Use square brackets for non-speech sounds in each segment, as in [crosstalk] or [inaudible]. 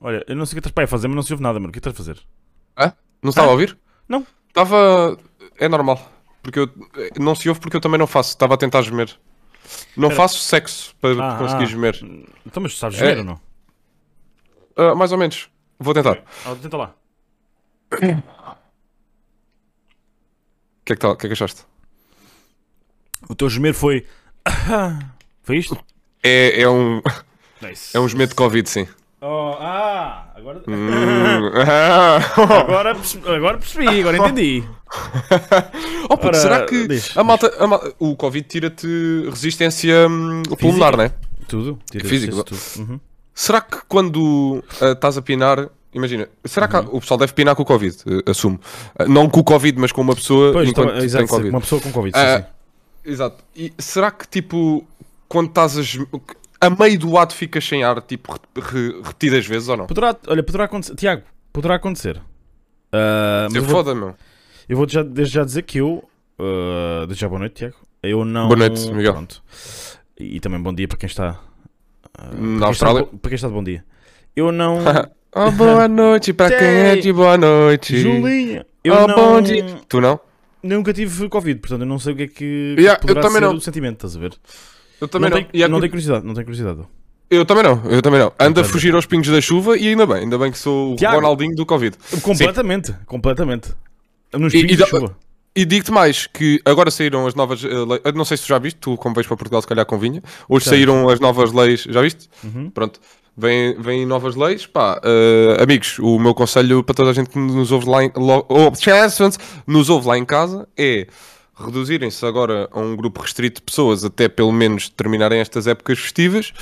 Olha, eu não sei o que estás para aí a fazer, mas não se ouve nada, mano. O que estás a fazer? Hã? Não estava a ouvir? Não. Estava. É normal. Porque eu. Não se ouve porque eu também não faço. Estava a tentar gemer. Não Espera. faço sexo para Ah, conseguir ah. gemer. Então, mas tu sabes É. ver ou não? Ah, mais ou menos. Vou tentar. Ah, tenta lá. O que é que, tá, que, é que achaste? O teu gemer foi. [coughs] Foi isto? É, é um. Nice. É um gemer de Covid, sim. Oh, ah, agora. Hum. [laughs] [laughs] Agora, agora percebi, agora [laughs] entendi. Oh, puto, Ora, será que diz, a malta, a mal- o Covid tira-te resistência hum, pulmonar, não é? Tudo. Tira Físico. tudo. Uhum. Será que quando ah, estás a pinar, imagina, será que Uhum. o pessoal deve pinar com o Covid? eh, assumo. Ah, não com o Covid, mas com uma pessoa Pois, enquanto exato, Covid. uma pessoa com Covid. sim, sim. Exato. E será que tipo, quando estás a, a meio do ato ficas sem ar, tipo, re- re- repetidas vezes ou não? Poderá, olha, poderá acontecer. Tiago, poderá acontecer. Ah, mas eu vou, foda, meu. eu vou já, desde já dizer que eu. ah, desde já boa noite, Tiago. Eu não. Boa noite, Miguel. Pronto. E, e também bom dia para quem está. para Na está Austrália. bo- para quem está de bom dia. Eu não. [laughs] Oh, boa [laughs] noite para quem é de boa noite. Julinha! Eu Oh, não. bom dia. Tu não? Nunca tive Covid, portanto eu não sei o que é que, Yeah, eu poderá também ser não. o sentimento, estás a ver? Eu também não, não. Tenho, E não tenho curiosidade, não tenho curiosidade. Eu também não, eu também não. Ando a fugir aos pingos da chuva e ainda bem, ainda bem que sou o Tiago. Ronaldinho do Covid. Completamente, completamente. Nos E- pingos e da dá- chuva. E digo-te mais, que agora saíram as novas eh, leis. eu Não sei se tu já viste, tu como vais para Portugal se calhar convinha. Hoje saíram as novas leis, já viste? Uhum. Pronto. Vêm, vêm novas leis, pá, eh, amigos, o meu conselho para toda a gente que nos ouve lá em, lo- oh, nos ouve lá em casa é reduzirem-se agora a um grupo restrito de pessoas até pelo menos terminarem estas épocas festivas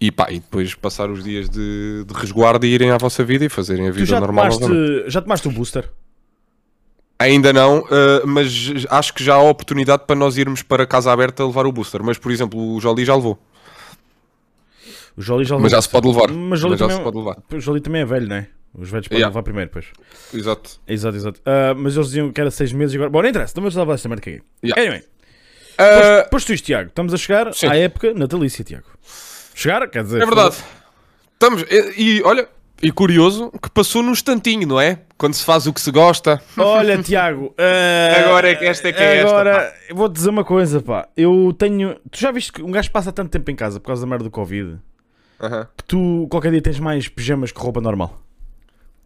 e pá, e depois passar os dias de, de resguardo e irem à vossa vida e fazerem a vida já normal. tomaste, já tomaste o booster? Ainda não, eh, mas acho que já há oportunidade para nós irmos para casa aberta levar o booster. Mas, por exemplo, o Jolie já levou. O Jolie já Mas já se pode levar. Mas Jolie Mas já também, se pode levar. o Jolie também é velho, não é? Os velhos podem Yeah. levar primeiro, pois. Exato. Exato, exato. Ah, mas eles diziam que era 6 meses e agora. Bom, não interessa, estamos a falar desta merda é. Yeah. Anyway, Eh, posto isto, Tiago, estamos a chegar Sim. à época natalícia, Tiago. Chegar, quer dizer. é verdade. Estamos. E, e, olha, e curioso que passou num instantinho, não é? Quando se faz o que se gosta. Olha, [laughs] Tiago, ah, Agora é que esta é que é esta, Agora, vou-te dizer uma coisa, pá. Eu tenho. Tu já viste que um gajo passa tanto tempo em casa por causa da merda do Covid Aham. que tu qualquer dia tens mais pijamas que roupa normal.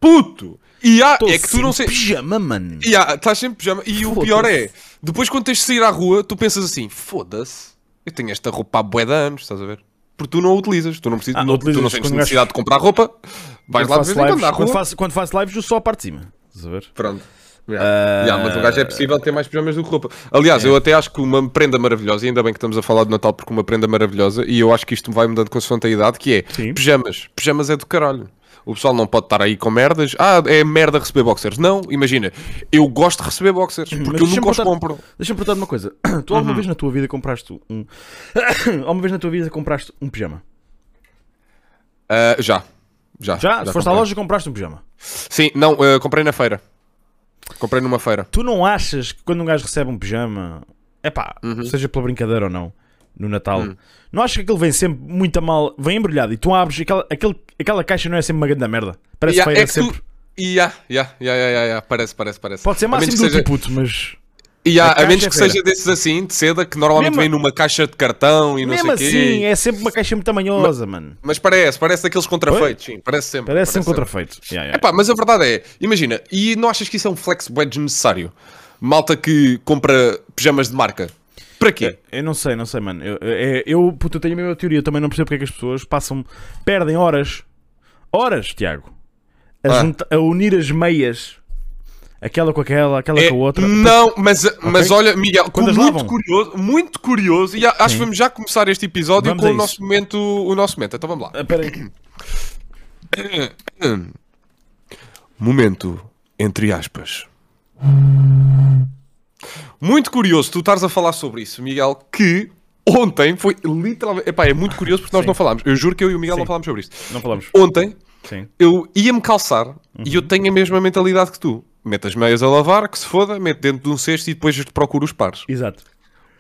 Puto! E há, Tô é que tu não sei. Pijama, mano. E há, estás sempre pijama. E o pior é, depois quando tens de sair à rua, tu pensas assim: foda-se, eu tenho esta roupa há bué de anos, estás a ver? Porque tu não a utilizas, tu não, precisas, Ah, não, utilizas tu não quando necessidade de comprar roupa, vais Quando lá de vez em quando lives- à rua. quando faço, quando faço lives, eu só a parte de cima. Estás a ver? Pronto. Ah, Yeah. Yeah, mas o gajo é possível ter mais pijamas do que roupa. Aliás, eu até acho que uma prenda maravilhosa, e ainda bem que estamos a falar de Natal porque uma prenda maravilhosa, e eu acho que isto vai mudando com a idade, que é Sim. pijamas. Pijamas é do caralho. O pessoal não pode estar aí com merdas. Ah, é merda receber boxers. Não, imagina, eu gosto de receber boxers porque eu deixa-me nunca os compro. Deixa-me perguntar uma coisa. [coughs] Tu Uhum. alguma vez na tua vida compraste um. [coughs] alguma vez na tua vida compraste um pijama? Ah, já. Já. Já? Se foste à loja compraste um pijama. Sim, não, ah, comprei na feira. Comprei numa feira. Tu não achas que quando um gajo recebe um pijama, é pá, Uhum. seja pela brincadeira ou não, no Natal, Hum. não achas que aquilo vem sempre muito a mal, vem embrulhado e tu abres aquela, aquele, aquela caixa não é sempre uma grande merda? Parece Yeah, feira é que tu- sempre. E yeah, yeah, yeah, yeah, yeah, yeah, parece, parece, parece. Pode ser máximo do que seja- tipo, mas. Há, A a, menos que é feira. seja desses assim, de seda, que normalmente Mesmo- vem numa caixa de cartão e não Mesmo sei o assim, quê. é sempre uma caixa muito tamanhosa, mano. Mas parece, parece daqueles contrafeitos, sim, parece sempre. Parece sempre contrafeito. Yeah, yeah. Epá, mas a verdade é, imagina, e não achas que isso é um flex wedge necessário? Malta que compra pijamas de marca. Para quê? Eu não sei, não sei, mano. Eu, eu, eu, puto, eu tenho a mesma teoria. Eu também não percebo porque é que as pessoas passam, perdem horas, horas, Tiago, a, Ah. junta- a unir as meias, aquela com aquela, aquela É, com a outra. Não, mas, mas olha, Miguel, Quantas muito lavam? curioso, muito curioso, e acho que vamos já começar este episódio Vamos com o nosso momento, o nosso momento. Então vamos lá. Ah, Espera aí. [coughs] Momento, entre aspas. Muito curioso tu estares a falar sobre isso, Miguel, que ontem foi literalmente. Epá, é muito curioso porque nós Sim. não falámos. Eu juro que eu e o Miguel Sim. não falámos sobre isto. Não falamos. Ontem Sim. eu ia-me calçar e Uhum. eu tenho a mesma mentalidade que tu. Meto as meias a lavar, que se foda, meto dentro de um cesto e depois procuro os pares. Exato.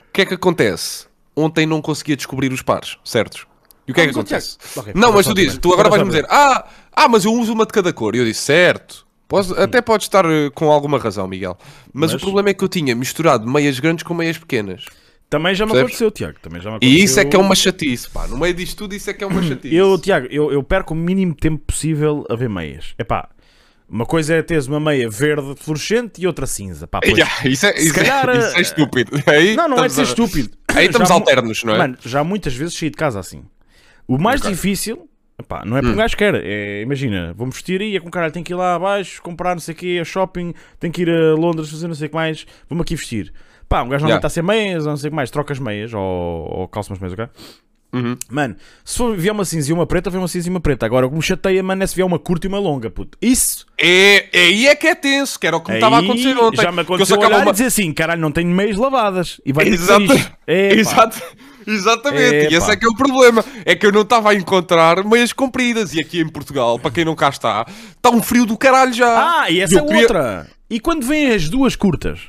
O que é que acontece? Ontem não conseguia descobrir os pares, certos? E o que é que mas, ó, acontece? Tiago, ok, não, mas tu dizes, tu agora vais-me dizer, ah, ah, mas eu uso uma de cada cor. E eu disse, certo. Posso- até pode estar eh, com alguma razão, Miguel. Mas, Mas- o problema é que eu tinha misturado meias grandes com meias pequenas. Também já me Percebes? aconteceu, Tiago. Também já me aconteceu. E isso é que é uma chatice, pá. No meio disto tudo, isso é que é uma [clears throat] chatice. Eu, Tiago, eu, eu perco o mínimo tempo possível a ver meias. É pá, uma coisa é teres uma meia verde fluorescente e outra cinza. Pá, pois- [laughs] Ya, isso, é, isso, é- calhar, isso é eh, estúpido. [laughs] Aí Não, não é de ser estúpido. Aí estamos Já alternos, não é? Mano, já muitas vezes saí de casa assim. O mais Ok. difícil, epá, não é Hum. porque um gajo quer. É, imagina, vou-me vestir e é com caralho, tenho que ir lá abaixo, comprar não sei o quê, a shopping, tenho que ir a Londres fazer não sei o que mais, vou-me aqui vestir. Pá, um gajo não Yeah. está a ser meias não sei o que mais, troca as meias ou, ou calça umas meias, ok? Uhum. Mano, se for, vier uma cinza e uma preta, vem uma cinza e uma preta. Agora, o que me chateia, mano, é se vier uma curta e uma longa, puto. Isso É, aí é que é tenso, que era o que me estava a acontecer ontem. Já me aconteceu olhar uma- e dizer assim, caralho, não tenho meias lavadas. E vai Exato. É. [laughs] Exato. Exatamente, e esse é que é o problema. É que eu não estava a encontrar meias compridas. E aqui em Portugal, para quem não cá está, está um frio do caralho já. Ah, e essa é queria- outra. E quando vêm as duas curtas?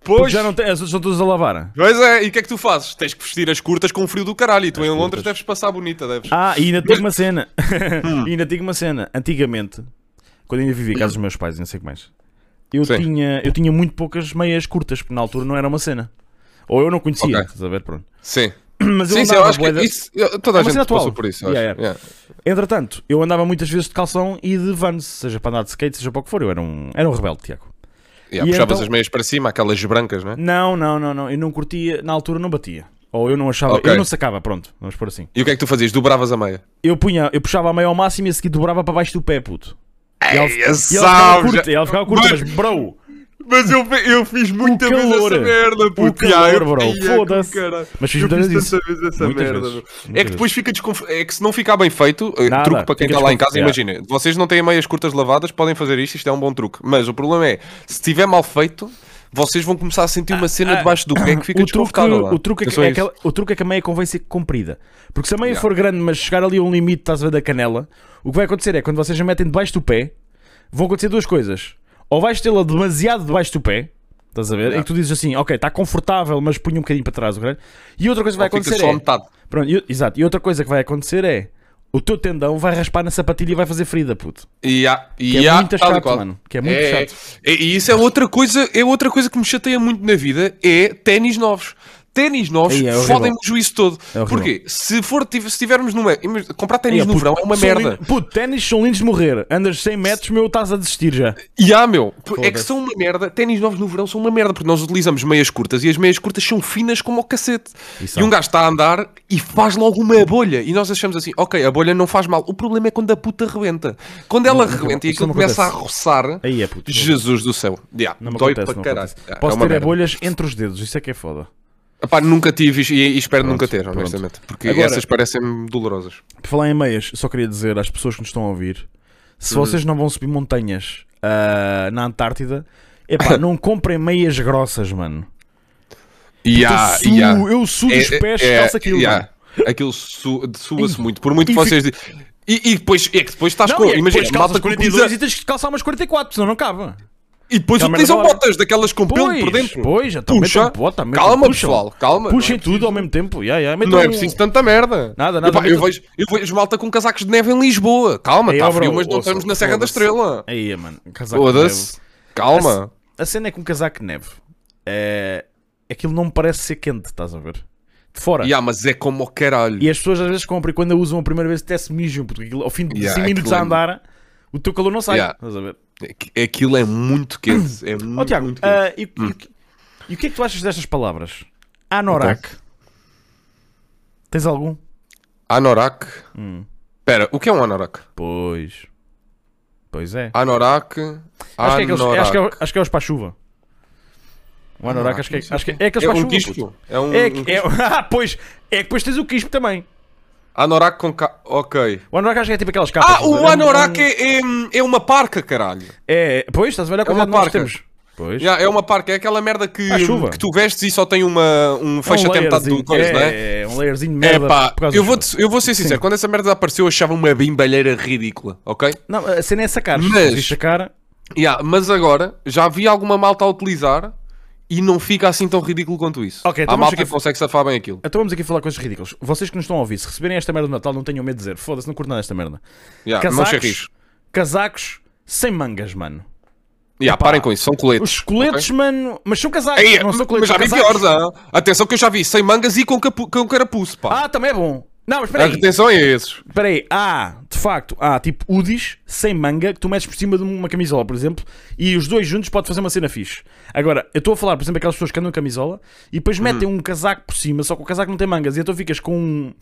Porque Pois, já não tem, as outras estão todas a lavar. pois é, e o que é que tu fazes? Tens que vestir as curtas com frio do caralho. E tu em Londres curtas. deves passar bonita, deves. Ah, e ainda digo uma [laughs] cena. Hum. ainda digo uma cena. Antigamente, quando ainda vivia em casa dos meus pais não sei o que mais, eu Sim. tinha, eu tinha muito poucas meias curtas, porque na altura não era uma cena. Ou eu não conhecia, Ok. estás a ver? Pronto. Sim. [clears throat] Mas eu Sim, sim, eu andava acho que da- isso, eu- toda É a uma gente atual. passou por isso. Yeah, yeah. Yeah. Entretanto, eu andava muitas vezes de calção e de vans, seja para andar de skate, seja para o que for. Eu era um, era um rebelde, Tiago. Yeah, puxavas então- as meias para cima, aquelas brancas, não é? Não, não, não, não. Eu não curtia, na altura não batia. Ou eu não achava, Ok. eu não sacava, pronto, vamos por assim. E o que é que tu fazias? Dobravas a meia. Eu punha, eu puxava a meia ao máximo e a seguir dobrava para baixo do pé, puto. E ela, Ei, e ela ficava curta, e ela ficava curta, mas bro, Mas eu, eu fiz muita vez calor. essa merda, O puto. calor, Ya, eu- bro, é, foda-se. Mas fiz tanta vez essa merda. É que depois fica desconfortável. É que se não ficar bem feito, eh, truque para quem está lá em casa, imagina, vocês não têm meias curtas lavadas, podem fazer isto, isto é um bom truque. Mas o problema é, se estiver mal feito, vocês vão começar a sentir uma cena ah, debaixo do pé que fica o truque, desconfortável. o, truque é que, Atenção a é aquela- o truque é que a meia convém ser comprida. Porque se a meia Yeah. for grande, mas chegar ali a um limite, estás a ver, da canela, o que vai acontecer é quando vocês a metem debaixo do pé, vão acontecer duas coisas. Ou vais tê-la demasiado debaixo do pé, estás a ver? Yeah. Que tu dizes assim, ok, está confortável, mas punha um bocadinho para trás o grande. E outra coisa que vai Ou acontecer é. metade. Pronto, e, exato. E outra coisa que vai acontecer é. O teu tendão vai raspar na sapatilha e vai fazer ferida, puto. E e Que é há, muito e chato, qual. mano. Que é muito É, chato. é, E isso é outra coisa, é outra coisa que me chateia muito na vida, é ténis novos. Ténis novos Aí é fodem-me o juízo todo. É. Porquê? Se for se tivermos imag- Comprar ténis Aí, no verão é uma merda. lindo- Puto, ténis são lindos de morrer. Andas 100 metros, meu, estás a desistir já. E há, meu. É que são uma merda. Ténis novos no verão são uma merda, porque nós utilizamos meias curtas e as meias curtas são finas como o cacete. E. E um gajo está a andar e faz logo uma bolha. E nós achamos assim, ok, a bolha não faz mal. O problema é quando a puta rebenta. Quando ela Não, não, rebenta e aquilo me começa a roçar. Aí é puto. Jesus do céu. Yeah, Não me dói acontece, para não caralho. acontece. Yeah, Posso é ter é bolhas entre os dedos, isso é que é foda. Epá, nunca tive e, e espero Pronto, nunca ter, pronto. honestamente. Porque Agora- essas parecem-me dolorosas. Por falar em meias, só queria dizer às pessoas que nos estão a ouvir: se Uhum. vocês não vão subir montanhas ah, na Antártida, epá, [laughs] não comprem meias grossas, mano. E eu suo, e há. eu suo dos pés, é, calça aquilo, mano. Aquilo su- sua-se muito. Por muito que vocês digam. E, e depois, é que depois estás Não, com. é Imagina, malta que 42 utiliza- e tens que calçar umas 44, senão não cabe. E depois Aquela utilizam lá. botas daquelas com pelo por dentro. pois, já também Puxa. bota, calma, puxam. pessoal, calma. Puxem é tudo ao mesmo tempo. Yeah, yeah, Não é metam- preciso tanta merda. Nada, nada, Epá, eu, vejo, eu vejo malta com casacos de neve em Lisboa. Calma, está frio, mas não estamos na Serra da. Estrela. Aí, mano, um de Foda-se. Calma. neve. A cena é que um casaco de neve é... aquilo não me parece ser quente, estás a ver? De fora. Yeah, mas é como o caralho. E as pessoas às vezes compram e quando a usam a primeira vez até se mijam, porque aquilo, ao fim de Yeah, 5 minutos a é- andar, o teu calor não sai. Yeah. Estás a ver? Aqu- Aquilo é muito quente. É muito, Ó Tiago, muito quente. ah, e, e- e o que é que tu achas destas palavras? Anorak. Tens algum? Anorak. Hum. Espera, o que é um anorak? Pois. Pois é. Anorak. Acho que é, aqueles, anorak. acho, que é, acho que é os para a chuva. O anorak acho que é, acho que é aqueles É para a um chuva. quispo. É um, É, um é, quispo. [laughs] ah, pois. É que depois tens o quispo também. Anorak com ca... Ok. O anorak acho que é tipo aquelas capas. Ah, o É um- anorak é, é, é uma parca, caralho. É, pois, estás a ver a uma quantidade que nós temos. Pois. Já, é uma parca, é aquela merda que, chuva. que tu vestes e só tem uma, um fecho um até metade do coisa, não é? é, é um layerzinho de É merda. pá, por causa eu vou, chuva. eu vou ser sincero, Sim. quando essa merda apareceu eu achava uma bimbalheira ridícula, ok? Não, a cena é sacar. Mas- sacar, Yeah, mas agora já vi alguma malta a utilizar e não fica assim tão ridículo quanto isso. Ok, então a malta aqui- que consegue safar bem aquilo. Então vamos aqui falar coisas ridículas. Vocês que nos estão a ouvir, se receberem esta merda do Natal, não tenham medo de dizer. Foda-se, não curto nada desta merda. Yeah, cherries. casacos sem mangas, mano. Yeah, Epá, parem com isso, são coletes. Os coletes, mano. Mas são casacos, Ei, não são mas coletes. já são vi casacos. piores, ah. Atenção que eu já vi sem mangas e com, capu com carapuço, pá. Ah, também é bom. Não, mas espera aí. Atenção a esses. Espera aí. Há, de facto, há tipo UDIs sem manga que tu metes por cima de uma camisola, por exemplo, e os dois juntos pode fazer uma cena fixe. Agora, eu estou a falar, por exemplo, aquelas pessoas que andam de camisola e depois metem um casaco por cima, só que o casaco não tem mangas, e então ficas com um,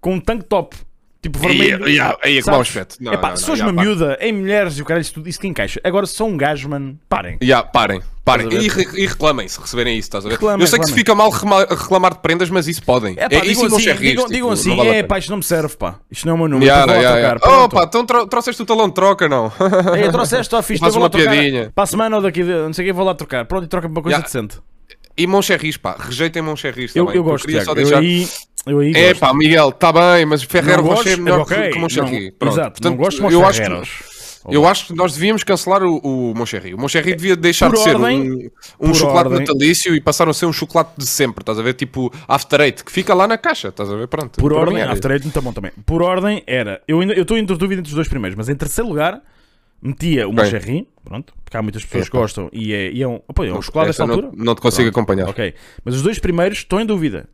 com um tank top. Tipo vermelho. Aí, aí, aí, que mau aspecto. Não, Epá, não, se não, fores já, uma miúda, em mulheres e o caralho, isso, tudo, isso que encaixa. Agora, se sou um gajo, mano, parem. Yeah, parem, parem. E, e reclamem se receberem isso, estás a ver? Reclamem, eu sei que se reclamem. fica mal reclamar de prendas, mas isso podem. É pá, é, digam isso assim, digam, digam assim, vale é pá, isto não me serve, pá. Isto não é o meu número. Yeah, então yeah, trocar. yeah. Oh, pá, então tro- trouxeste o talão de troca, não? Ei, trouxeste, ó, [laughs] Faz eu vou lá uma piadinha. Para a semana ou daqui, não sei o que, vou lá trocar. Pronto, e troca para uma coisa decente. E Moncherris, pá, rejeitem Moncherris Eu, também. eu gosto, queria Tiago. só Eu deixar... eu aí É pá, Miguel, está bem, mas Ferreiro Não Rocher é gosto? melhor Ok, que, que Moncherry. não- Pronto. Exato, não Portanto, gosto de eu acho, que, eu acho que nós devíamos cancelar o, o Moncherry. O Moncherry devia deixar Por de ser ordem- um, um por chocolate ordem- natalício e passar a ser um chocolate de sempre, estás a ver? Tipo After Eight, que fica lá na caixa, estás a ver? Pronto. Por ordem, era After Eight muito bom também. Por ordem era, eu estou entre dúvida entre os dois primeiros, mas em terceiro lugar metia o. Moncherry, pronto, porque há muitas pessoas que gostam e é, e é um, pô, é um chocolate desta não, altura. não te consigo acompanhar. Ok, mas os dois primeiros estou em dúvida.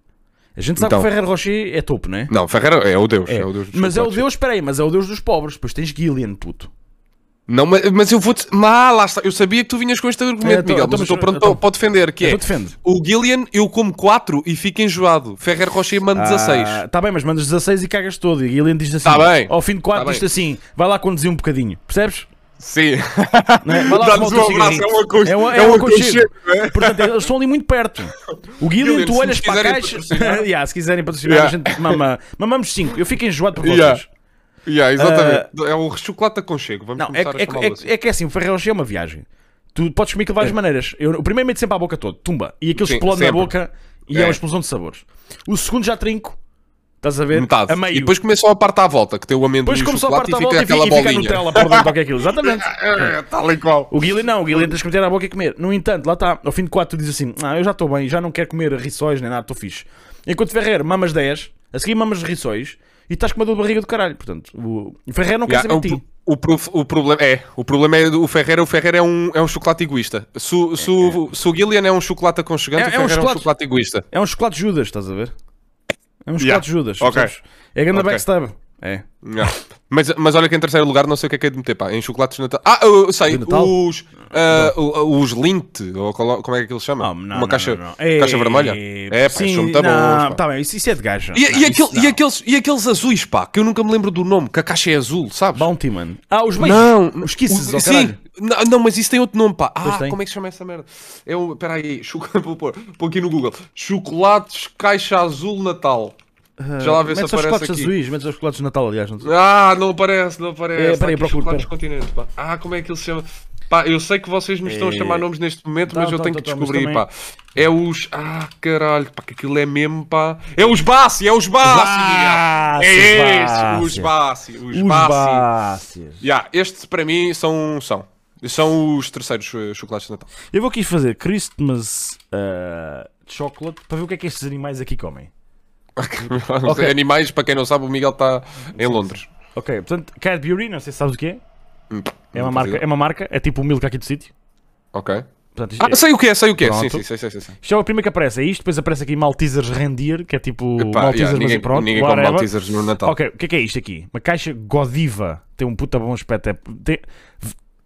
A gente sabe Então. que o Ferrer Rocher é topo, né? Não, Ferreira é o Deus. É, É. o Deus mas é o. Deus, espera aí, mas é o Deus dos pobres. Depois tens Gillian, puto. Não, mas, mas eu vou-te. Mas lá está. Eu sabia que tu vinhas com este argumento, É, então- Miguel, então, mas eu estou pronto então- para, defender. Que é Então o Gillian, eu como 4 e fico enjoado. Ferrer Rocher manda 16. Ah, tá bem, mas mandas 16 e cagas todo. E Gillian diz assim: Tá bem. ao fim de 4 Tá diz assim: vai lá conduzir um bocadinho. Percebes? Sim. [laughs] Não é? Vai lá um abraço, é um aconche- É um, é é um um aconchego. aconchego, é? Portanto, eles estão ali muito perto. O Gillian, tu olhas para a caixa. [laughs] yeah, se quiserem patrocinar, Yeah. a gente mama. Mamamos 5. Eu fico enjoado por vocês. Yeah. Yeah, exatamente. É o chocolate aconchego. Vamos Não, é, começar é, é, assim. é que é assim: o Ferreiro é uma viagem. Tu podes comer aquilo de várias maneiras. Eu, o primeiro mete sempre à boca todo, tumba. E aquilo Sim, explode na sempre. boca e é. É. uma explosão de sabores. O segundo já trinco. Estás a ver? Metade. A meio. E depois começou a parte à volta, que tem o amendoim Depois e começou a parte e à volta fica e fica, aquela e fica a bolinha. Nutella por dentro, qualquer aquilo. Exatamente. [laughs] É, Tal e qual. O Guilherme não, o Guilherme tens que meter à boca e comer. No entanto, lá está, ao fim de 4 tu dizes assim: Ah, eu já estou bem, já não quero comer rissóis nem nada, estou fixe. Enquanto Ferreira mamas 10, a seguir mamas rissóis e estás com uma dor de barriga do caralho. Portanto, o, o Ferreira não quer Yeah, saber de ti. o, prof- o problema é, o problema é o Ferreira, o Ferreira é um, é um chocolate egoísta. Se, se, o- se o Gillian é um chocolate aconchegante, É- o é um Ferreira é um chocolate- chocolate egoísta. É um chocolate Judas, estás a ver? É um chocolate Yeah. Judas. Ok. percebes? É grande Ok. backstab. É. Yeah. Mas, mas olha que em terceiro lugar não sei o que é que é de meter, pá, em chocolates de Natal. Ah, eu sei, De Natal? os, o- os Lint, ou como é que eles chamam? Oh, não, Uma não, caixa, não, não. caixa vermelha? É, pá, sim, são muito bons. não, pá. Tá bem, isso, isso é de gaja. E, Não, e, aquele- e aqueles, e aqueles azuis, pá, que eu nunca me lembro do nome, que a caixa é azul, sabes? Bounty, man. Ah, os beijos. Não, Os kisses, o- sim, caralho. Não, não, mas isso tem outro nome, pá. Ah, como é que se chama essa merda? É o. Espera aí, [laughs] vou pôr, pôr aqui no Google. Chocolates Caixa Azul Natal. Já lá vê se aparece chocolates aqui. azuis, mete só chocolates de Natal, aliás. Não sei. Ah, não aparece, não aparece. É, peraí, procuro, chocolates pera. continentes, pá. Ah, como é que ele se chama? Pá, eu sei que vocês me estão a chamar É. nomes neste momento, Tá, mas eu tá, tenho tá, que tá, descobrir, também- pá. É os. Ah, caralho, pá, que aquilo é mesmo, pá. É os Bassi, é os Bassi, Miguel. É esse, os Bassi, os Os Bassi. Yeah, estes para mim são, são. São os terceiros eh, chocolates de Natal. Eu vou aqui fazer Christmas uh, chocolate para ver o que é que estes animais aqui comem. Ok. [laughs] Animais, para quem não sabe, o Miguel está em Londres. Ok, portanto, Cadbury, não sei se sabes o que é. Hum, É uma marca, é uma marca, é tipo o milk aqui do sítio. Ok. Portanto, Ah, sei o que é, sei o que é. Sim, sim, sei, sei, sei. sei. isto é o primeiro que aparece, é isto, depois aparece aqui Maltesers Rendier, que é tipo Epá, Maltesers, yeah, mas ninguém pronto, ninguém come. Maltesers no Natal. Ok, o que é que é isto aqui? Uma caixa Godiva, tem um puta bom aspecto, é, tem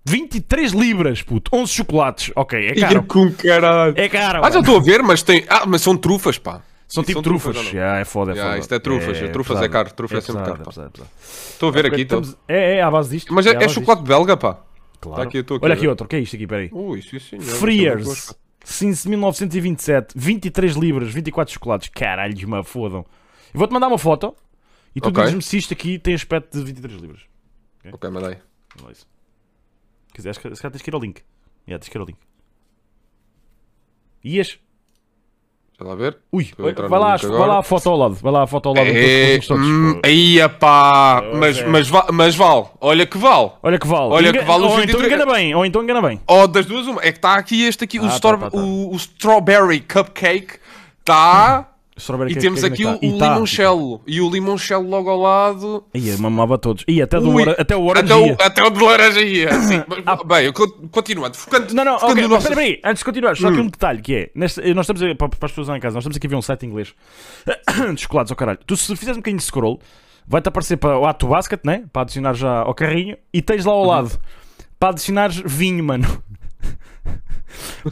23 libras, puto, 11 chocolates, ok, é caro. com caralho. É caro. Ah, já estou a ver, mas tem. Ah, mas são trufas, pá. São Isso tipo são trufas. trufas? Yeah, é foda, é Yeah, foda. isto é trufas, trufas é pesado. caro, trufa é sempre pesado, caro, pá. pesado, pesado. Estou a ver aqui. então. estamos- É, é à base disto. Mas é, é chocolate belga, pá. disto. Claro. Tá aqui, aqui Olha aqui outro, o que é isto aqui? Peraí. Ui, sim, senhor. Freers. Since 1927, 23 libras, 24 chocolates. Caralho, me fodam. Eu vou-te mandar uma foto e tu Ok. dizes-me se isto aqui tem aspecto de 23 libras. Ok, mandei. Olha isso. Quer dizer, se calhar tens que ir ao link. Yeah, tens que ir ao link. Ias? Deixa lá ver. Ui, a vai lá, link vai lá a foto ao lado. Vai lá a foto ao lado. É, hum, aí, pá, mas, é. mas, mas vale, olha que vale. Olha que vale. Olha que vale ou então 23. engana bem, ou então engana bem. Ou das duas, uma. É que está aqui este aqui, o, Ah, tá, stor- tá, tá. O, o Strawberry Cupcake. Está. Strawberry E temos aqui o? E o tá. limoncello. E o limoncello logo ao lado. Eu mamava todos. Ih, até, do Ui, ora- até o Até orange. o, até o de laranja ia. [coughs] Sim, mas, bem, continuando. Focando, Ah. Não, não, focando ok, no mas nosso- espera aí, antes de continuar, só Hum. aqui um detalhe que é, neste, nós estamos a, para, para as pessoas lá em casa, nós estamos aqui a ver um site inglês [coughs] de chocolates ao caralho. Tu se fizeres um bocadinho de scroll, vai-te aparecer para o ato basket, né? Para adicionar já ao carrinho, e tens lá ao Uhum. lado, para adicionares vinho, mano. [laughs]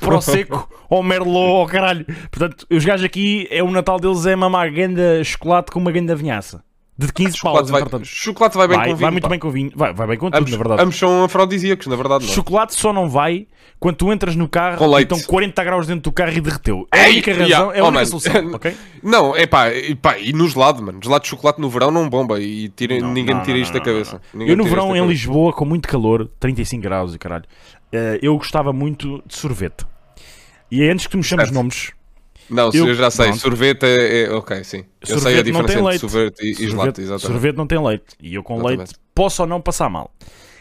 para o seco, ao merlot, ao caralho. Portanto, os gajos aqui, é o Natal deles é mamar ganda chocolate com uma ganda vinhaça. De 15 paus, Chocolate vai, entretanto. chocolate vai bem Vai, com vai vinho. muito pá. bem com vinho. Vai, vai bem com tudo, Ambos, na verdade. ambos são afrodisíacos, na verdade. Não. é? Chocolate só não vai quando tu entras no carro Com e leite. estão 40 graus dentro do carro e derreteu. É a única razão, yeah. é a Oh, única solução, [laughs] ok? Não, é pá, e, pá, e no gelado, mano. Gelado de chocolate no verão não bomba e tira, Não, ninguém não, tira não, isto da cabeça. Eu no tira verão em. Lisboa, com muito calor, 35 graus e caralho, eh, eu gostava muito de sorvete. E é antes que tu me chames Certo. nomes, Não, Eu- eu já sei. pronto. Sorvete é, é- Ok, sim. Eu sei a não diferença entre leite. sorvete e, sorvete, exatamente. sorvete não tem leite. E eu com Exatamente. leite posso ou não passar mal.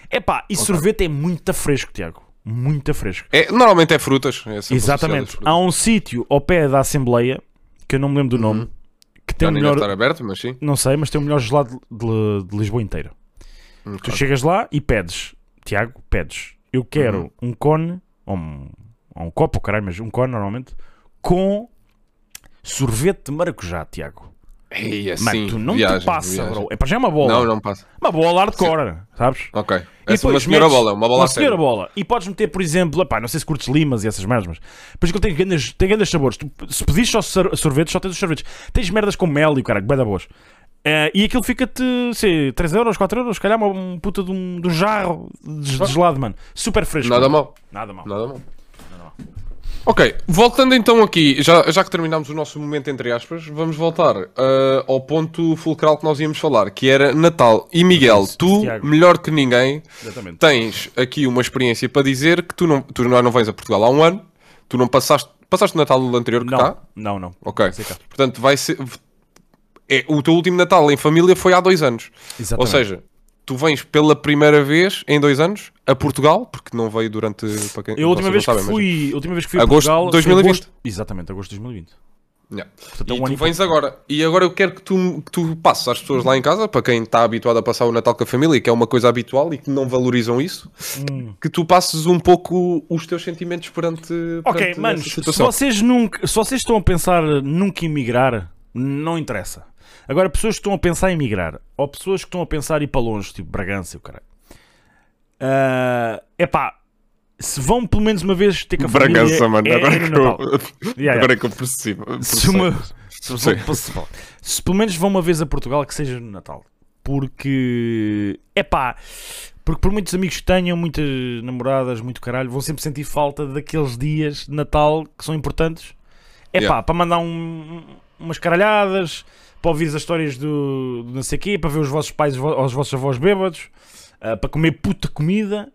Epá, e sorvete é muito fresco, Tiago. Muito fresco. É, normalmente é frutas. É Exatamente. frutas. Há um sítio ao pé da Assembleia, que eu não me lembro do nome, que tem Já o melhor... estar aberto, mas sim. Não sei, mas tem o melhor gelado de, de Lisboa inteira. Hum, Tu claro. chegas lá e pedes, Tiago, pedes, eu quero Uhum. um cone, ou um, ou um copo, caralho, mas um cone normalmente, com sorvete de maracujá, Tiago. Ei, assim, Mano, tu não viagem, te passa, viagem. bro. É para já é uma bola. Não, não passa. Uma bola hardcore, sabes? Ok. É uma senhora metes- bola, é uma bola uma senhora bola. E podes meter, por exemplo, epá, não sei se curtes limas e essas merdas, mas depois que ele tem grandes, tem grandes sabores. Tu, se pedis só sor- sorvetes, só tens os sorvetes. Tens merdas com mel e o caralho, bem da boas. Eh, e aquilo fica-te, sei, 3 euros, 4 euros, se calhar uma um puta de um, de um jarro de, de gelado, mano. Super fresco. Nada mal. Nada mal. Nada mal. Ok, voltando então aqui, já, já que terminámos o nosso momento entre aspas, vamos voltar ah, ao ponto fulcral que nós íamos falar, que era Natal. E Miguel, tu, Tiago. melhor que ninguém, Exatamente. tens aqui uma experiência para dizer que tu não, tu não, não vens a Portugal há um ano, tu não passaste, passaste o Natal anterior que Não, cá, não, não. ok, portanto vai ser, é, o teu último Natal em família foi há dois anos, ou Exatamente. seja, tu vens pela primeira vez em dois anos a Portugal, porque não veio durante, para quem Eu a última vez, que sabem, mas- fui, a última vez que fui a Agosto Portugal de 2020. foi agosto- exatamente, agosto de 2020. Yeah. Portanto, é E um tu pouco. vens agora. E agora eu quero que tu, que tu passes às pessoas lá em casa, para quem está habituado a passar o Natal com a família, que é uma coisa habitual e que não valorizam isso, Hum. que tu passes um pouco os teus sentimentos perante. Ok, perante manos, se vocês, nunca, se vocês estão a pensar nunca em migrar, não interessa. Agora, pessoas que estão a pensar em migrar, ou pessoas que estão a pensar em ir para longe, tipo Bragança e o caralho. É pá, se vão pelo menos uma vez ter com a família. Bragança, mano. é, agora, é que eu, [laughs] Yeah, agora é que eu percebo. Se, uma- se, se- se pelo menos vão uma vez a Portugal, que seja no Natal. Porque, é pá, porque por muitos amigos que tenham, muitas namoradas, muito caralho, vão sempre sentir falta daqueles dias de Natal que são importantes. É pá, Yeah. para mandar um- umas caralhadas, para ouvir as histórias do, do não sei quê, para ver os vossos pais ou os vossos avós bêbados, ah, para comer puta comida,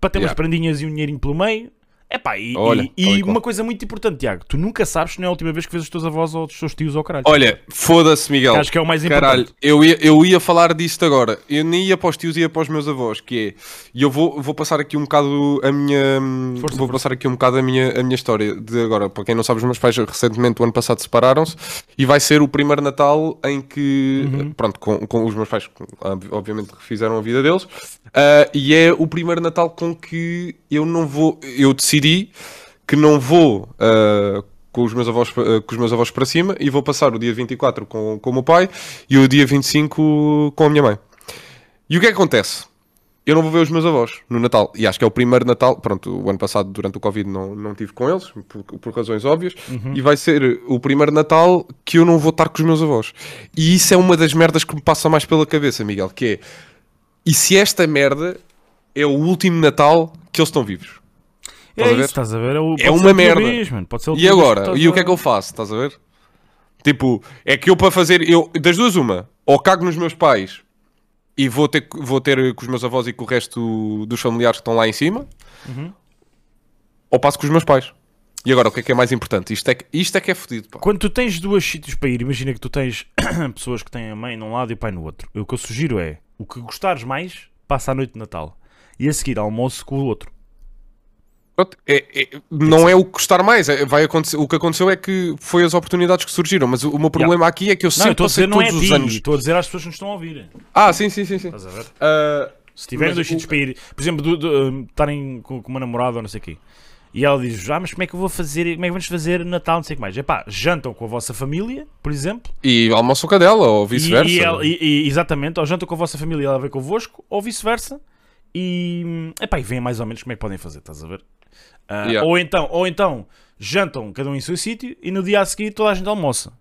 para ter umas Yeah. prendinhas e um dinheirinho pelo meio. É pá, e, Olha, e- e uma coisa muito importante, Tiago, tu nunca sabes se não é a última vez que vês os teus avós ou os teus tios ou caralho. Olha, foda-se, Miguel. Que acho que é o mais Caralho, importante. eu ia, eu ia falar disto agora. Eu nem ia para os tios, ia para os meus avós, que é. E eu vou, vou passar aqui um bocado a minha. Força, vou força. passar aqui um bocado a minha, a minha história de agora. Para quem não sabe, os meus pais recentemente, o ano passado, separaram-se e vai ser o primeiro Natal em que. Uhum. Pronto, com, com os meus pais, ob- obviamente, refizeram a vida deles. Ah, e é o primeiro Natal com que eu não vou. Eu decidi que não vou. ah, com os, meus avós, ah, com os meus avós para cima e vou passar o dia 24 com, com o meu pai e o dia 25 com a minha mãe. E o que é que acontece? Eu não vou ver os meus avós no Natal. E acho que é o primeiro Natal. Pronto, o ano passado, durante o Covid, não, não tive com eles, por, por razões óbvias. E vai ser o primeiro Natal que eu não vou estar com os meus avós. E isso é uma das merdas que me passa mais pela cabeça, Miguel. Que é, e se esta merda é o último Natal que eles estão vivos? É Estás a isso, ver? estás a ver? É, o- É uma a merda. vez, a E agora? E o que a- é que eu faço? Estás a ver? Tipo, é que eu para fazer, eu, das duas, uma, ou cago nos meus pais e vou ter, vou ter com os meus avós e com o resto dos familiares que estão lá em cima, Uhum. ou passo com os meus pais. E agora, o que é que é mais importante? Isto é que, isto é, que é fodido, pá. Quando tu tens duas sítios para ir, imagina que tu tens [coughs] pessoas que têm a mãe num lado e o pai no outro. O que eu sugiro é o que gostares mais, passa a noite de Natal. E a seguir almoço com o outro. É- é- não é o que custar mais. é- vai acontecer, o que aconteceu é que foi as oportunidades que surgiram. Mas o, o meu problema aqui é que eu Não, eu sempre estou a dizer não é todos a os ti, anos. estou a dizer às pessoas que nos estão a ouvir. Ah, sim, sim, sim. sim. Estás a ver? Ah, Se tiverem dois o- sítios para ir, por exemplo, estarem com, com uma namorada ou não sei o quê, e ela diz: Ah, mas como é que eu vou fazer? Como é que vamos fazer Natal? Não sei o que mais. Epá, jantam com a vossa família, por exemplo, e almoçam com a dela, ou vice-versa. e e- e- exatamente, ou jantam com a vossa família e ela vem convosco, ou vice-versa, e hum, epá, e veem mais ou menos como é que podem fazer, estás a ver? Ah, Yeah. ou, então, ou então jantam cada um em seu sítio e no dia a seguir toda a gente almoça.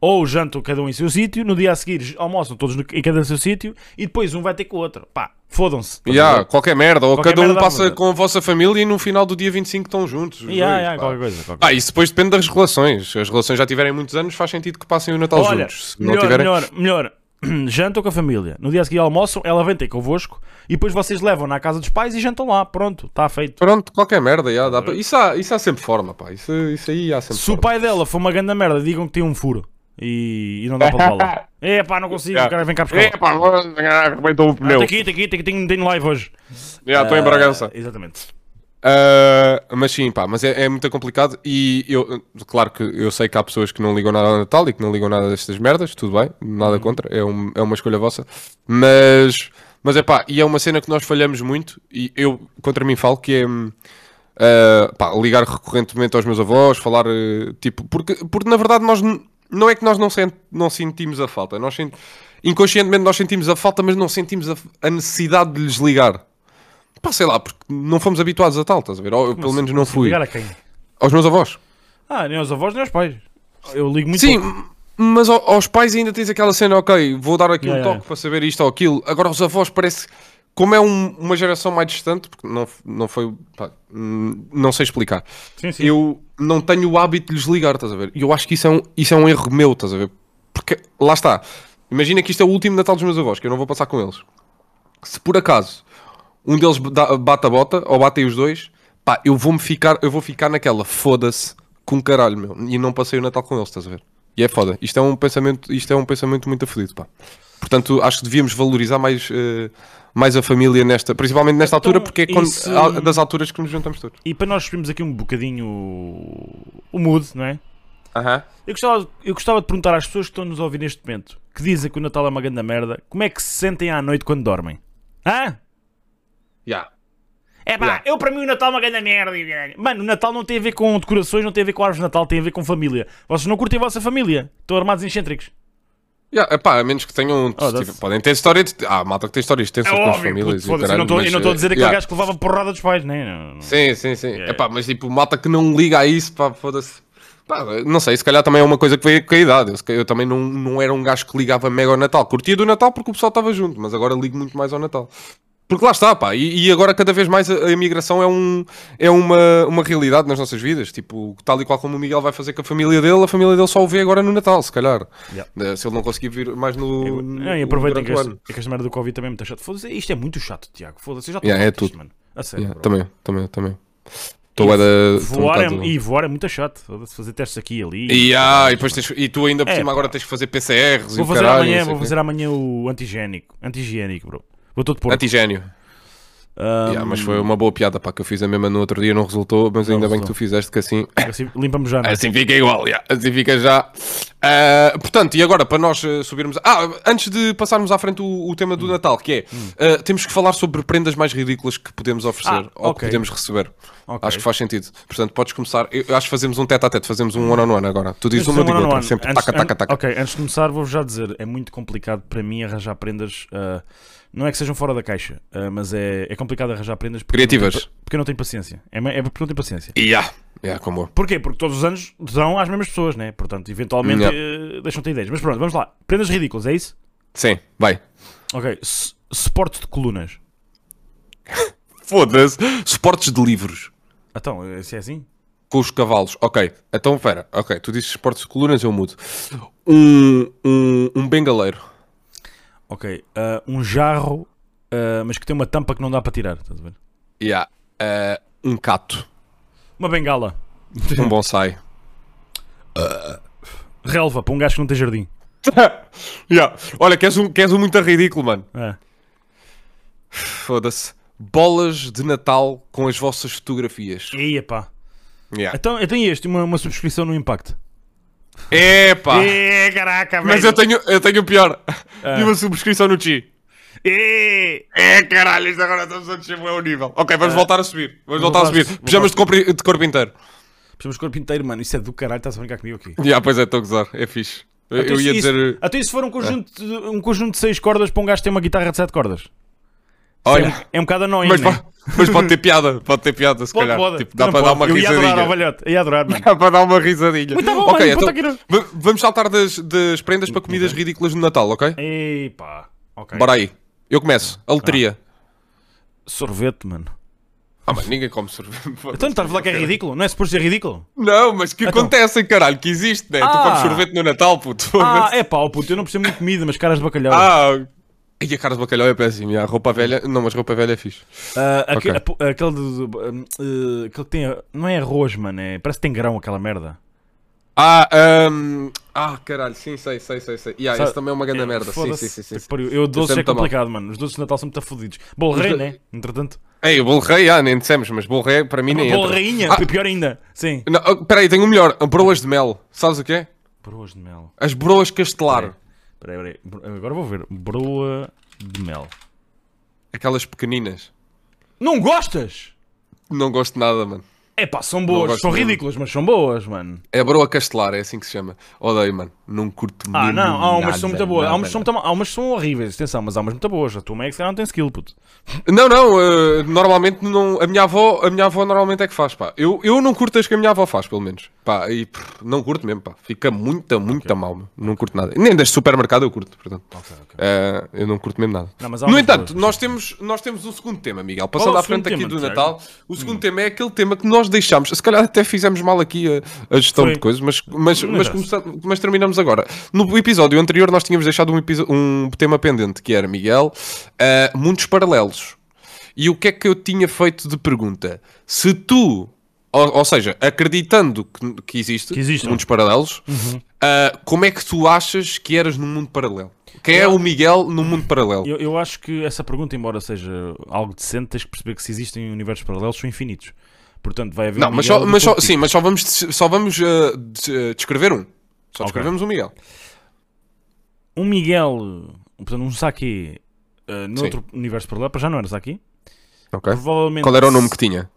Ou jantam cada um em seu sítio, no dia a seguir almoçam todos no- em cada seu sítio e depois um vai ter com o outro. Pá, fodam-se. Yeah, qualquer merda, ou Qualquer cada um merda passa com a vossa família e no final do dia 25 estão juntos. os Yeah, dois, yeah, qualquer coisa. qualquer Ah, isso depois depende das relações. Se as relações já tiverem muitos anos, faz sentido que passem o Natal Olha, juntos. Se melhor, tiverem. melhor, melhor. [clears throat] Jantam com a família. No dia a seguir almoçam, ela vem ter convosco e depois vocês levam na casa dos pais e jantam lá. Pronto, está feito. Pronto, qualquer merda, yeah, dá pra- isso, há, isso há sempre forma, pá. Isso, isso aí há sempre Se o forma. pai dela for uma grande merda, digam que tem um furo e, e não dá para levá-la. [laughs] É pá, não consigo, Yeah. cara, vem cá buscar. É, pá, arrebentou o pneu. tem aqui, tem aqui, tem, tem, tem live hoje. Yeah, Estou em Ah, Bragança. Exatamente. Ah, mas sim, pá, mas é, é muito complicado e eu, claro que eu sei que há pessoas que não ligam nada ao Natal e que não ligam nada destas merdas, tudo bem, nada contra, é, um- é uma escolha vossa, mas, mas é pá, e é uma cena que nós falhamos muito e eu contra mim falo que é ah, pá, ligar recorrentemente aos meus avós, falar eh, tipo, porque, porque na verdade nós não é que nós não, sent, não sentimos a falta, nós sent, inconscientemente nós sentimos a falta, mas não sentimos a, a necessidade de lhes ligar. Pá, sei lá, porque não fomos habituados a tal, estás a ver? Ou eu, pelo menos não fui. Ligar a quem? Aos meus avós. Ah, nem aos avós nem aos pais. Eu ligo muito Sim, pouco. mas ao- aos pais ainda tens aquela cena, ok, vou dar aqui Yeah, um toque yeah. para saber isto ou aquilo. Agora aos avós parece, como é um- uma geração mais distante, porque não, f- não foi, pá, hum, não sei explicar. Sim, sim. Eu não tenho o hábito de lhes ligar, estás a ver? E eu acho que isso é, um, isso é um erro meu, estás a ver? Porque, lá está, imagina que isto é o último Natal dos meus avós, que eu não vou passar com eles. Se por acaso um deles bate a bota, ou batem os dois, pá, eu vou-me ficar, eu vou ficar naquela, foda-se, com caralho, meu. E não passei o Natal com eles, estás a ver? E é foda. Isto é um pensamento, isto é um pensamento muito afodido, pá. Portanto, acho que devíamos valorizar mais, eh, mais a família nesta, principalmente nesta Então, altura, porque é quando- isso- a- das alturas que nos juntamos todos. E para nós subirmos aqui um bocadinho o mood, não é? Aham. Eu gostava, eu gostava de perguntar às pessoas que estão a nos ouvir neste momento, que dizem que o Natal é uma grande merda, como é que se sentem à noite quando dormem? Hã? Yeah. É pá, eu para mim o Natal é uma grande merda. Mano, o Natal não tem a ver com decorações, não tem a ver com árvores de Natal, tem a ver com família. Vocês não curtem a vossa família, estão armados em excêntricos. Yeah, epá, a menos que tenham. Oh, tipo, podem ter história de. Ah, malta que tem histórias extensas É com as famílias. puto, e caralho, não estou- mas, eu não estou a dizer eh, aquele yeah. gajo que levava porrada dos pais, né? Não, não. Sim, sim, sim. Yeah. Epá, mas tipo, malta que não liga a isso, pá, foda-se. Pá, não sei, se calhar também é uma coisa que veio com a idade. Eu, eu também não, não era um gajo que ligava mega ao Natal. Curtia do Natal porque o pessoal estava junto, mas agora ligo muito mais ao Natal. Porque lá está, pá, e, e agora cada vez mais a, a imigração é, um, é uma, uma realidade nas nossas vidas. Tipo, tal e qual como o Miguel vai fazer com a família dele, a família dele só o vê agora no Natal, se calhar. Yeah. Eh, Se ele não conseguir vir mais no. Não, e aproveitem que, durante o este, ano. é que esta merda do Covid também é muito chato. Foda-se, isto é muito chato, Tiago. Foda-se, já estou Yeah, é tudo. mano. A sério, Yeah, também, também, também. Estou a da. um Voar é, e voar é muito chato. Foda-se, fazer testes aqui e ali. E, ah, e, depois tens- e tu ainda por É, cima agora tens que fazer PCRs e Vou fazer caralho, amanhã, vou fazer amanhã o antigénico. Antigénico, bro. Vou todo por. Antigénio. Um, Yeah, mas foi uma boa piada pá, que eu fiz a mesma no outro dia, não resultou, mas Não ainda bem que resultou. tu fizeste que assim, assim, Limpa-me já, não é? assim fica igual, yeah, assim fica já. Ah, portanto, e agora para nós eh, subirmos. Ah, antes de passarmos à frente o, o tema Hum. do Natal, que é ah, temos que falar sobre prendas mais ridículas que podemos oferecer Ah, ou ok. que podemos receber. Ok. Acho que faz sentido. Portanto, podes começar. Eu acho que fazemos um tete a tete, fazemos um one on one agora. Tu dizes uma, eu é digo outra. Sempre Antes- taca, taca, taca. Ok, antes de começar, vou-vos já dizer: é muito complicado para mim arranjar prendas. ah, não é que sejam fora da caixa, ah, mas é, é complicado arranjar prendas porque não tenho Criativas. pa- porque eu não tenho paciência. É, é porque não tenho paciência. Yeah. Yeah, como. Porquê? Porque todos os anos dão às mesmas pessoas, né? Portanto, eventualmente Yeah. eh, deixam-te ideias. Mas pronto, vamos lá. Prendas ridículas, é isso? Sim, vai. Ok. S- suporte de colunas. [laughs] Foda-se. Suportes de livros. Então, eh, se é assim? Com os cavalos. Ok. Então, pera. Ok. Tu dizes suportes de colunas, eu mudo. Um, um, um bengaleiro. Ok. ah, um jarro, ah, mas que tem uma tampa que não dá para tirar. Estás a ver? Yeah. Uh, um cato. Uma bengala. [laughs] Um bonsai. Relva para um gajo que não tem jardim. [laughs] yeah. Olha, queres um, queres um muito ridículo, mano. É. Foda-se. Bolas de Natal com as vossas fotografias. Eia pá. Yeah. Então eu tenho este, uma, uma subscrição no Impact. Epá! É, caraca, Mas eu tenho, eu tenho o pior. Ah. E uma subscrição no Chi. É. É caralho, isto agora estamos a descer o nível. Ok, vamos voltar a subir. Vamos voltar a voltar a subir. su- Pijamas de, corpo- de corpo inteiro. Precisamos de corpo inteiro, mano. Isso é do caralho, estás a brincar comigo aqui. Já, pois é, estou a gozar. É fixe. Eu, Até eu se ia isso- dizer. Até se for um conjunto, de, um conjunto de 6 cordas para um gajo tem uma guitarra de 7 cordas. Olha, é, um, é um bocado annoying, mas, né? pode, mas pode ter piada. Pode ter piada, se Pode, calhar. pode. Tipo, dá Não para dar uma Eu ia adorar, risadinha. velhote. Ia adorar, mano. Dá para dar uma risadinha. Muito bom, ok, mano, então v- vamos saltar das, das prendas para comidas ridículas no Natal, ok? Ei, pá. Ok. Bora aí. Eu começo. A loteria. Sorvete, mano. Ah, mas ninguém come sorvete. Então não estás a falar que é ridículo? Não é suposto ser ridículo? Não, mas que Então. acontece, caralho, que existe, né? Tu Ah. comes sorvete no Natal, puto. Ah, é pá, ó puto, eu não percebo muito de comida, mas caras de bacalhau. Ah, e a cara de bacalhau é péssimo. e a roupa velha, não, mas roupa velha é fixe. Ah, aque- Ok. apo- aquele, de, de- um, eh, aquele que tem. Não é arroz, mano. É, parece que tem grão aquela merda. Ah, um... ah, caralho, sim, sei, sei, sei, sei. Yeah, Sabe- esse também é uma grande É, merda. Sim, sim, sim, sim. Que pariu. Eu, doces é é mal. complicado, mano. Os doces de Natal são muito fodidos. Bolo rei, Os- né? Entretanto. Ei, o bolo rei, ah, nem dissemos, mas bolo rei para mim nem Bolo entra. rainha, Ah. pior ainda. Sim. Não, peraí, tenho o melhor. Broas de mel. Sabes o que é? Broas de mel. As broas castelar. Peraí, peraí. Agora vou ver. Broa de mel. Aquelas pequeninas. Não gostas? Não gosto nada, mano. É pá, são boas. São ridículas, mas são boas, mano. É broa castelar, é assim que se chama. Odeio, mano. Não curto Ah, mesmo não. Há umas que são muito boas. Há umas que são, muito- há umas que são horríveis. Atenção, mas há umas muito boas. A tua mãe é que não tem skill, puto. Não, não, eh, normalmente não. A minha avó, a minha avó normalmente é que faz, pá. Eu, eu não curto as que a minha avó faz, pelo menos. Pá, e pff, não curto mesmo, pá. Fica muito, muito mal, meu. Não curto nada. Nem das supermercado eu curto, portanto. Eh, eu não curto mesmo nada. Não, no entanto, boas, nós temos, nós temos um segundo tema, Miguel. É Passando o à frente segundo aqui tema, do? Natal, o segundo tema é aquele tema que nós deixámos. Se calhar até fizemos mal aqui a, a gestão Foi. de coisas, mas, mas, mas, interessa. começa- mas terminamos agora. No episódio anterior, nós tínhamos deixado um, um tema pendente, que era, Miguel, eh, muitos paralelos. E o que é que eu tinha feito de pergunta? Se tu, ou, ou seja, acreditando que, que existe Que existam. muitos paralelos, ah, como é que tu achas que eras num mundo paralelo? Quem é o Miguel no mundo paralelo? Eu, eu acho que essa pergunta, embora seja algo decente, tens que perceber que se existem universos paralelos, são infinitos. Portanto, vai haver Não, um mas só, mas só, sim, mas só vamos, só vamos de- descrever um. Só Ok. descrevemos o Miguel. Um Miguel, portanto, um Saki uh, noutro universo paralelo, para já não era Saki. Ok. Provavelmente. Qual era o nome que tinha?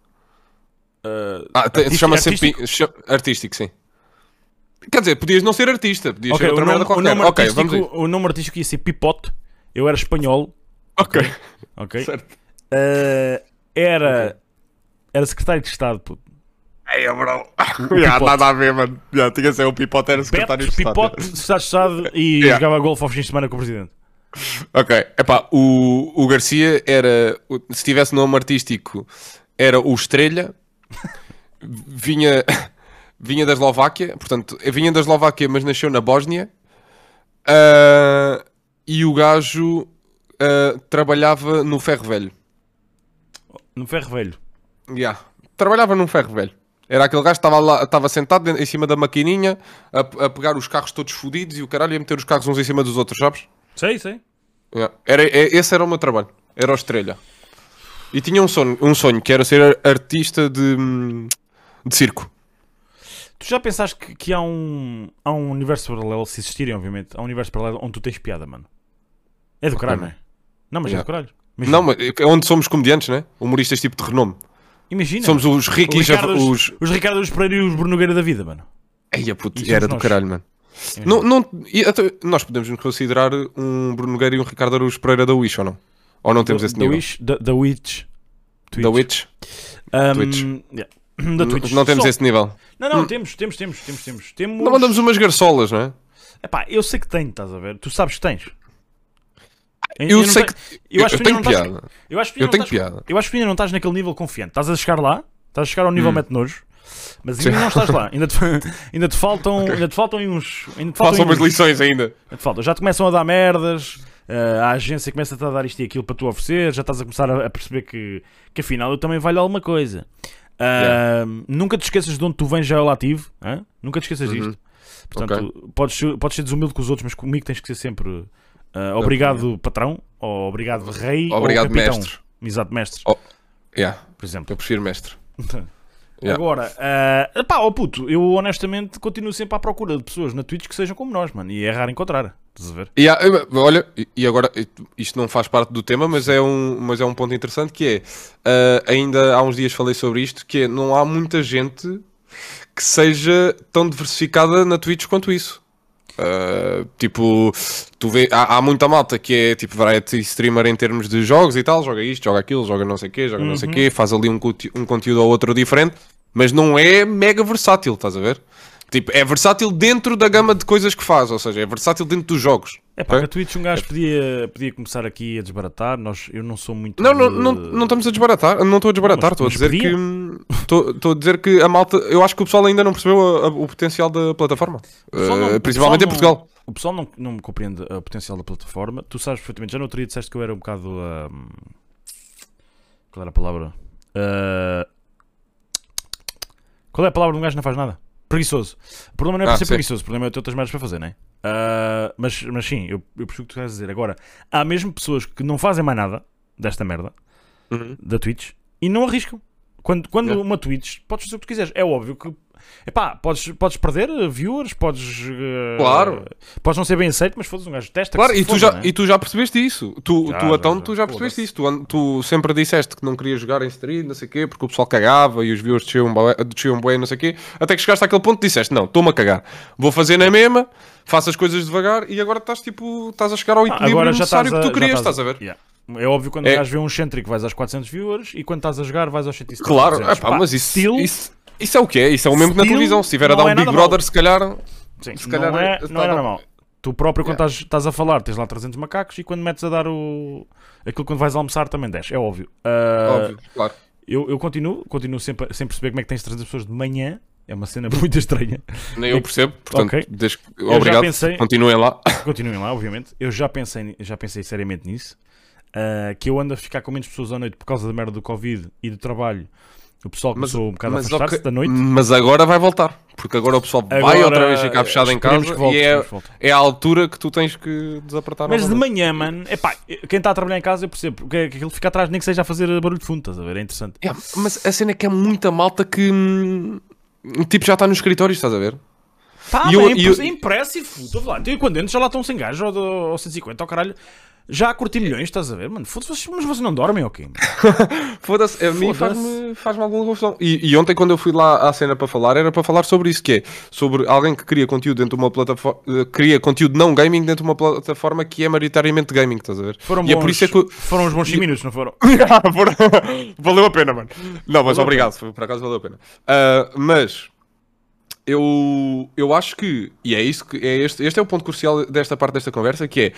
uh, Ah, artístico- chama-se artístico? sempre artístico, sim. Quer dizer, podias não ser artista, podias Ok, ser o outra nome, merda o, qualquer. nome ok, vamos o nome artístico ia ser Pipote. Eu era espanhol. Ok. Ok. [laughs] Certo. Uh, era. Era secretário de Estado. puto. Ei, bro. [laughs] [laughs] Já, nada a ver, mano. Já, tinha ser o Pipote, era secretário Beto, de Estado. Pipote, [laughs] secretário de Estado e Yeah. jogava golfe aos fins de semana com o presidente. Ok, epá, o, o Garcia era, se tivesse nome artístico, era o Estrelha, vinha, vinha da Eslováquia, portanto, vinha da Eslováquia, mas nasceu na Bósnia, Ah, e o gajo ah, trabalhava no ferro velho. No ferro velho. Yeah. Trabalhava num ferro velho. Era aquele gajo que estava lá, estava sentado em cima da maquininha a, a pegar os carros todos fodidos e o caralho ia meter os carros uns em cima dos outros, sabes? Sei, sei. Yeah. Era, é- esse era o meu trabalho. Era o estrelha. E tinha um sonho, um sonho que era ser ar- artista de, de circo. Tu já pensaste que, que há, um, há um universo paralelo, se existirem, obviamente, há um universo paralelo onde tu tens piada, mano? É do caralho, não é? Não, mas é Yeah. do caralho. Imagina. Não, mas é onde somos comediantes, né? Humoristas tipo de renome. Imagina. Somos os ricos, os. os Ricardo Luz Pereira e os Bruno Nogueira da vida, mano. Eia, puto, E somos era do nós. caralho, mano. Imagina. Não, nós podemos nos considerar um Bruno Nogueira e um Ricardo Araújo Pereira da Wish ou não? Ou não temos Da- esse da nível? Wish, da, da Witch. Twitch. Da Witch? Um, Twitch. yeah. [clears throat] Da Twitch. Não temos Só- esse nível. Não, não, temos, temos, temos, temos, temos. temos... Não mandamos umas garçolas, não é? Epá, eu sei que tenho, estás a ver? Tu sabes que tens. Eu, não sei que. Eu Eu, acho eu que tenho piada. Eu acho que Eu ainda tenho não estás- piada. Eu acho que tu ainda não estás naquele nível confiante. Estás a chegar lá, estás a chegar ao Hum. nível mete nojo, mas ainda não estás lá. [laughs] Ainda te, ainda te faltam, ainda te faltam uns. Ainda te faltam Façam umas lições ainda. ainda te. Já te começam a dar merdas, eh, a agência começa-te a dar isto e aquilo para tu oferecer, já estás a começar a, perceber que, que afinal eu também valho alguma coisa. Ah, Nunca te esqueças de onde tu vens já é o lativo. Nunca te esqueças disto. Portanto, podes, ser- podes ser desumilde com os outros, mas comigo tens que ser sempre ah, obrigado, patrão, ou obrigado, rei, Obrigado, ou capitão. mestre. Exato, mestre, Oh. Yeah, por exemplo. eu prefiro mestre. [laughs] Yeah. Agora, ah, pá, ó puto, eu honestamente continuo sempre à procura de pessoas na Twitch que sejam como nós, mano, e é raro encontrar. Estás a ver? Eh, olha, e- agora isto não faz parte do tema, mas é um, mas é um ponto interessante que é ah, ainda há uns dias falei sobre isto, que é não há muita gente que seja tão diversificada na Twitch quanto isso. Ah, tipo, tu vê, há, há muita malta que é tipo variety streamer em termos de jogos e tal, joga isto, joga aquilo, joga não sei o quê, joga não sei o quê, faz ali um, um conteúdo ou outro diferente, mas não é mega versátil, estás a ver? Tipo, é versátil dentro da gama de coisas que faz, ou seja, é versátil dentro dos jogos. É pá, Ok? na Twitch um gajo podia, podia começar aqui a desbaratar. Nós, eu não sou muito. Não, não, não, não estamos a desbaratar, não estou a desbaratar, estou a dizer mas que estou estou a dizer que a malta, eu acho que o pessoal ainda não percebeu a- a- o potencial da plataforma, não- Uh, o principalmente em Portugal. O pessoal não, não me compreende o potencial da plataforma. Tu sabes perfeitamente. Já no outro dia disseste que eu era um bocado. ahm, qual era a palavra? Ah, qual é a palavra de um gajo que não faz nada? Preguiçoso. O problema não é Ah, por ser sim. preguiçoso, o problema é ter outras merdas para fazer, não é? Ah, mas, mas sim, eu, eu percebo o que tu queres dizer. Agora, há mesmo pessoas que não fazem mais nada desta merda, Uhum. da Twitch, e não arriscam. Quando, quando Yeah. uma Twitch, podes fazer o que tu quiseres. É óbvio que. Epá, podes, podes perder eh, viewers, podes. eh, Claro. Podes não ser bem aceito, mas foda-se um gajo testa. Claro, que e tu, foda, já, né? e tu já percebeste isso. Tu, Já, tu já, então, já. tu já percebeste isso. Tu, tu sempre disseste que não querias jogar em stream, não sei o quê, porque o pessoal cagava e os viewers desciam, desciam bem, não sei o quê. Até que chegaste àquele ponto e disseste: Não, estou-me a cagar. Vou fazer na mesma, faço as coisas devagar e agora estás tipo, estás a chegar ao Ah, equilíbrio já necessário estás que a, tu querias, estás a ver? Yeah. É óbvio quando É. gajo vê um excêntrico vais aos 400 viewers e quando estás a jogar vais aos 170. Claro, 200. epá, Pá, mas isso, still, isso, isso é o que é, isso é o mesmo que na Still televisão. Se estiver a dar é um Big nada Brother, mau. se calhar. sim, se calhar não é, não é normal. Tu próprio, quando Yeah. estás, estás a falar, tens lá 300 macacos e quando metes a dar o. aquilo quando vais almoçar também 10, é óbvio. Ah, Óbvio, claro. Eu, eu continuo, continuo sempre, a- sem perceber como é que tens 300 pessoas de manhã. É uma cena [laughs] muito estranha. Nem eu percebo, portanto, Ok. desde obrigado. pensei- Continuem lá. [laughs] Continuem lá, obviamente. Eu já pensei, já pensei seriamente nisso. Ah, que eu ando a ficar com menos pessoas à noite por causa da merda do Covid e do trabalho. O pessoal Mas- começou um bocado a Mas, afastar-se ok, da noite. mas agora vai voltar, porque agora o pessoal vai Agora, outra vez ficar fechado em casa volte, e é, é a altura que tu tens que desapertar Mas de manhã, mano, epá, quem está a trabalhar em casa eu percebo é que aquilo fica atrás, nem que seja a fazer barulho de fundo, estás a ver? É interessante. É, mas a cena é que é muita malta que hum, tipo já está no escritório, estás a ver? Pá, E eu- bem, eu- é impressive, estou a falar. Então, e quando entro já lá estão sem gajos ou, ou 150, ao caralho. Já a curtir milhões, estás a ver, mano? Foda-se, mas vocês não dormem ou [laughs] quê? Foda-se, a mim faz-me faz alguma confusão. E, e ontem, quando eu fui lá à cena para falar, era para falar sobre isso: que é sobre alguém que cria conteúdo dentro de uma plataforma, cria conteúdo não gaming dentro de uma plataforma que é maioritariamente gaming, estás a ver? Foram e bons, é por isso é que. foram uns bons 5 minutos, não foram? [laughs] Ah, [laughs] valeu a pena, mano. Não, mas Valeu obrigado, foi- por acaso valeu a pena. Ah, mas eu, eu acho que, e é isso que é este, este é o ponto crucial desta parte desta conversa, que é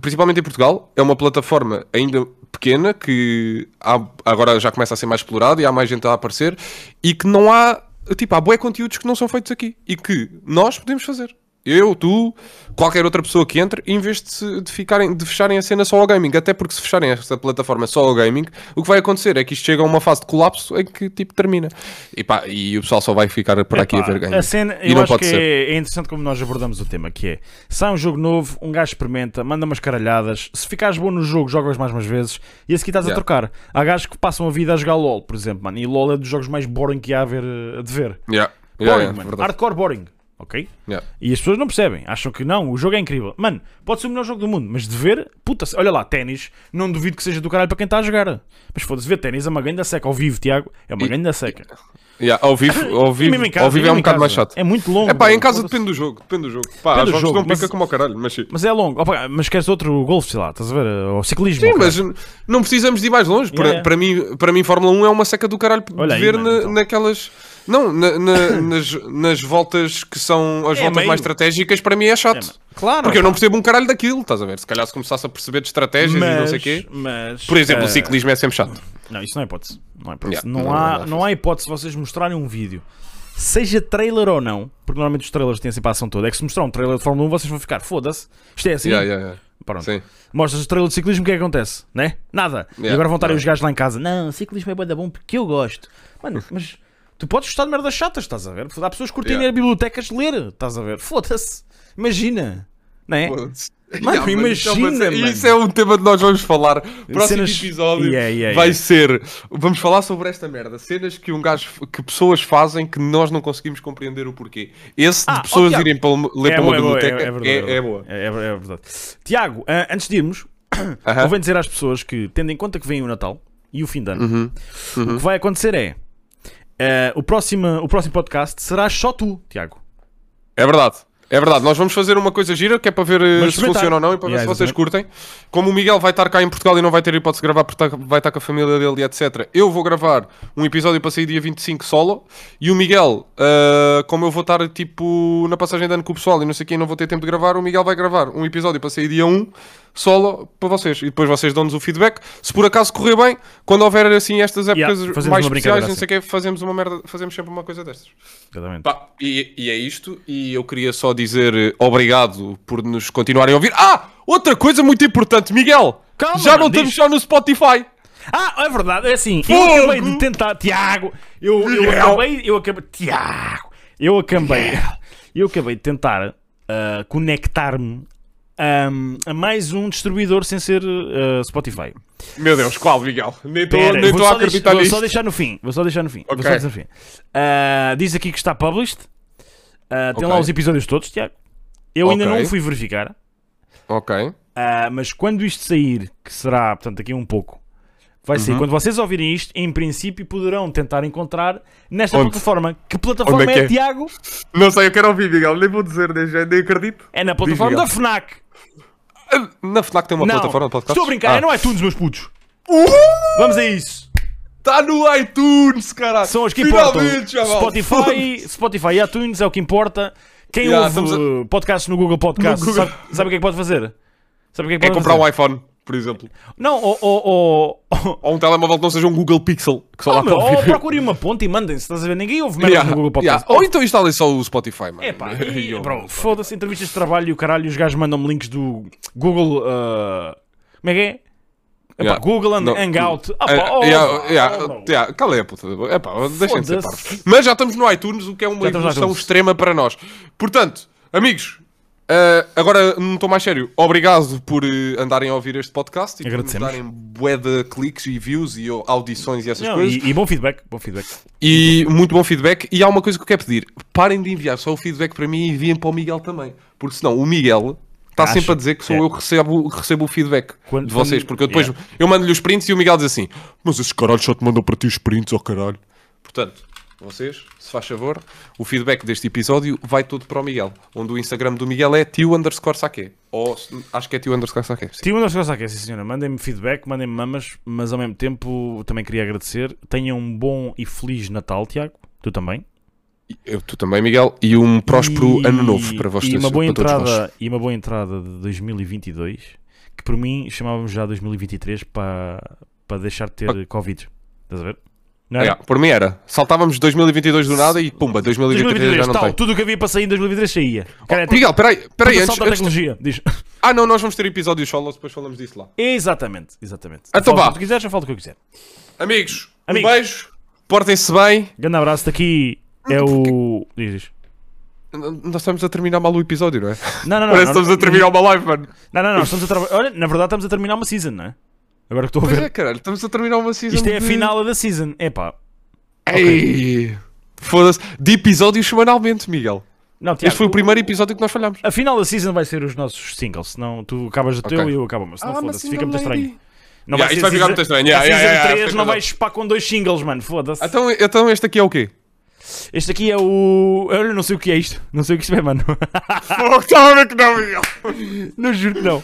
principalmente em Portugal, é uma plataforma ainda pequena que há- agora já começa a ser mais explorada e há mais gente a aparecer e que não há, tipo, há bué conteúdos que não são feitos aqui e que nós podemos fazer. Eu, tu, qualquer outra pessoa que entre, em vez de, de ficarem, de fecharem a cena só ao gaming, até porque se fecharem esta plataforma só ao gaming, o que vai acontecer é que isto chega a uma fase de colapso em que tipo termina. E, pá, e o pessoal só vai ficar por aqui a ver gaming. A cena, E eu não acho pode que ser. é, é interessante como nós abordamos o tema, que é sai um jogo novo, um gajo experimenta, manda umas caralhadas, se ficares bom no jogo, jogas mais umas vezes e a seguir estás a Yeah. trocar. Há gajos que passam a vida a jogar LOL, por exemplo, mano, e LOL é dos jogos mais boring que há a, ver, a de ver. Yeah. Boring, Yeah, yeah, mano. Hardcore boring, ok? Yeah. E as pessoas não percebem, acham que não, o jogo é incrível. Mano, pode ser o melhor jogo do mundo, mas de ver, puta, olha lá, ténis, não duvido que seja do caralho para quem está a jogar. Mas foda-se, ver ténis é uma grande seca ao vivo, Tiago, é uma E- grande seca. Yeah, ao vivo, [laughs] ao vivo, casa, ao vivo é um bocado mais chato. É muito longo. É pá, em casa depende do jogo, depende do jogo. Pá, Depende jogos jogo, não pica mas- como ao caralho, mas sim. Mas é longo. Opa, mas queres outro golfe, sei lá, estás a ver? Ou ciclismo. Sim, mas não precisamos de ir mais longe. Para, Yeah. para, mim, para mim, Fórmula 1 é uma seca do caralho de Olha aí, ver mano, na- então. naquelas. Não, na- na- nas, nas voltas que são as É voltas meio. mais estratégicas, para mim é chato. É. Claro. Porque eu não percebo um caralho daquilo, estás a ver? Se calhar se começasse a perceber de estratégias e não sei o quê. Mas, Por exemplo, eh, o ciclismo é sempre chato. Não, isso não é hipótese. Não, é hipótese. Yeah, não, não, há, não é não há hipótese de vocês mostrarem um vídeo, seja trailer ou não, porque normalmente os trailers têm sempre a ação toda. É que se mostrar um trailer de Fórmula 1, vocês vão ficar, foda-se, isto é assim. Yeah, yeah, yeah. Pronto. Sim. Mostras o trailer de ciclismo, o que é que acontece? Né? Nada. e agora vão estar aí yeah. os gajos lá em casa. Não, ciclismo é bué da bom porque eu gosto. Mano, mas tu podes gostar de merdas chatas, estás a ver? Há pessoas que curtem Yeah. ir a bibliotecas ler, estás a ver? Foda-se. Imagina. Não é? Mano, Yeah, é imagina, mano. Isso é um tema que nós vamos falar. Próximo Cenas- episódio Yeah, yeah, vai ser. Vamos falar sobre esta merda. Cenas que um gajo. que pessoas fazem que nós não conseguimos compreender o porquê. Esse Ah, de pessoas Tiago. irem para, ler para boa, uma boa, biblioteca é, é boa. É, é verdade. Tiago, ah, antes de irmos, Aham. convém dizer às pessoas que, tendo em conta que vem o Natal e o fim de ano, Uhum. o que vai acontecer é. Ah, o, próximo, o próximo podcast será só tu, Tiago. É verdade. É verdade, nós vamos fazer uma coisa gira que é para ver eh, Vamos se funciona ou não e para ver Yeah, se vocês curtem. Como o Miguel vai estar cá em Portugal e não vai ter hipótese de gravar porque tá- vai estar com a família dele e etc. Eu vou gravar um episódio para sair dia 25 solo e o Miguel, ah, como eu vou estar tipo na passagem de ano com o pessoal e não sei quem não vou ter tempo de gravar, o Miguel vai gravar um episódio para sair dia 1 solo para vocês e depois vocês dão-nos o feedback. Se por acaso correr bem, quando houver assim estas épocas Yeah, mais especiais, não sei o que, fazemos uma merda, fazemos sempre uma coisa destas. Exatamente. Pá, e, e é isto, e eu queria só dizer eh, obrigado por nos continuarem a ouvir. Ah, outra coisa muito importante, Miguel! Calma, já não estamos só no Spotify. Ah, é verdade, é assim, eu Fogo! acabei de tentar, Tiago, eu, eu Miguel! acabei, eu acabei, Tiago, eu acabei, eu acabei de tentar ah, conectar-me ahm, a mais um distribuidor sem ser ah, Spotify. Meu Deus, qual, Miguel? Nem estou vou a acreditar vou nisto. só deixar no fim, vou só deixar no fim, vou Ok. só deixar no fim. Ah, diz aqui que está published, Ah, tem Ok. lá os episódios todos, Tiago. Eu ainda Ok. não fui verificar, Ok. mas quando isto sair, que será, portanto, daqui a um pouco, vai Uhum. sair. Quando vocês ouvirem isto, em princípio poderão tentar encontrar nesta Onde? plataforma. Que plataforma Onde é é, que é? Tiago? Não sei, eu quero ouvir, Miguel. Nem vou dizer, nem, acredito. É na plataforma Miguel. da FNAC. Ah, Na FNAC tem uma não, plataforma de podcast? estou a brincar, Ah. é no iTunes, meus putos. Vamos a isso. Está no iTunes, caralho. São os que importam. Spotify, Spotify e iTunes é o que importa. Quem Yeah, ouve uh, podcasts no Google Podcasts No Google. Sabe, sabe o que é que pode fazer? Sabe o que é que É pode comprar fazer? um iPhone, por exemplo. Não, ou, ou, ou, Ou um telemóvel que não seja um Google Pixel. Que só Oh, lá meu, ou procurem uma ponte e mandem-se. Estás a ver? Ninguém ouve merda Yeah, no Google Podcasts. yeah. Ou então instalem só o Spotify, mano. [laughs] E e, eu- bro, foda-se, entrevistas de trabalho e o caralho, os gajos mandam-me links do Google. uh, como é que é? Epá, Yeah. Google Não. Hangout. Ah, É, pá, oh, yeah, bro, yeah, bro. yeah, Cala aí puta. Epá, deixem de ser parvos. Mas já estamos no iTunes, o que é uma evolução extrema para nós. Portanto, amigos, eh, agora não estou mais sério. Obrigado por eh, andarem a ouvir este podcast e por nos darem bué de cliques e views e oh, audições e essas Não, coisas. e, e bom feedback, bom feedback. E muito bom feedback. E há uma coisa que eu quero pedir: parem de enviar só o feedback para mim e enviem para o Miguel também. Porque senão o Miguel está Acho- sempre a dizer que sou é. eu que recebo, recebo o feedback Quando- de vocês. Porque eu depois yeah. eu mando-lhe os prints e o Miguel diz assim: Mas esses caralhos só te mandam para ti os prints, ó caralho. Portanto, vocês, se faz favor, o feedback deste episódio vai todo para o Miguel. Onde o Instagram do Miguel é tio underscore saque. Ou acho que é tio underscore saque. sim. Das coisas aqui, sim senhora. Mandem-me feedback, mandem-me mamas, mas ao mesmo tempo também queria agradecer. Tenham um bom e feliz Natal, Tiago. Tu também. Eu, tu também, Miguel. E um próspero E- ano novo para vocês. E uma boa entrada, e uma boa entrada de 2022, que por mim chamávamos já 2023 para, para deixar de ter Covid. Estás a ver? Não era? Yeah, por mim era. Saltávamos 2022 do nada e pumba, 2023, 2023, já não tal, tem. tudo o que havia para sair em 2023 saía. Cara, é tipo, Miguel, peraí, peraí, antes, salto da antes- tecnologia. Diz. [laughs] Ah, não, nós vamos ter episódios solo, depois falamos disso lá. Exatamente, exatamente. Então vá. tu quiseres, eu falo o que eu quiser. Amigos, Amigos. um beijo, portem-se bem. Grande abraço, daqui é o. Diz, diz. Nós estamos a terminar mal o episódio, não é? Não, não, não. Parece que não, estamos a terminar uma live, mano. Não, não, não. Estamos a trabalhar. Olha, na verdade estamos a terminar uma season, não é? Agora que estou a Pois ver. é, caralho, estamos a terminar uma season Isto é a de- final da season. Epá. Ei, Foda-se. De episódios semanalmente, Miguel. Não, Este Tiago, foi o primeiro episódio que nós falhamos. A final da season vai ser os nossos singles. Senão tu acabas o teu Ok. e eu acabo o meu. Senão Ah, foda-se. mas Fica muito lady. estranho. Não Yeah, isto vai ficar muito estranho. a Yeah, yeah, season yeah, 3 yeah, não vais chupar com dois singles, mano. Foda-se. Então, então este aqui é o quê? Este aqui é o. Olha, não sei o que é isto. Não sei o que isto é, mano. Estava a ver que não, Miguel. não juro que não.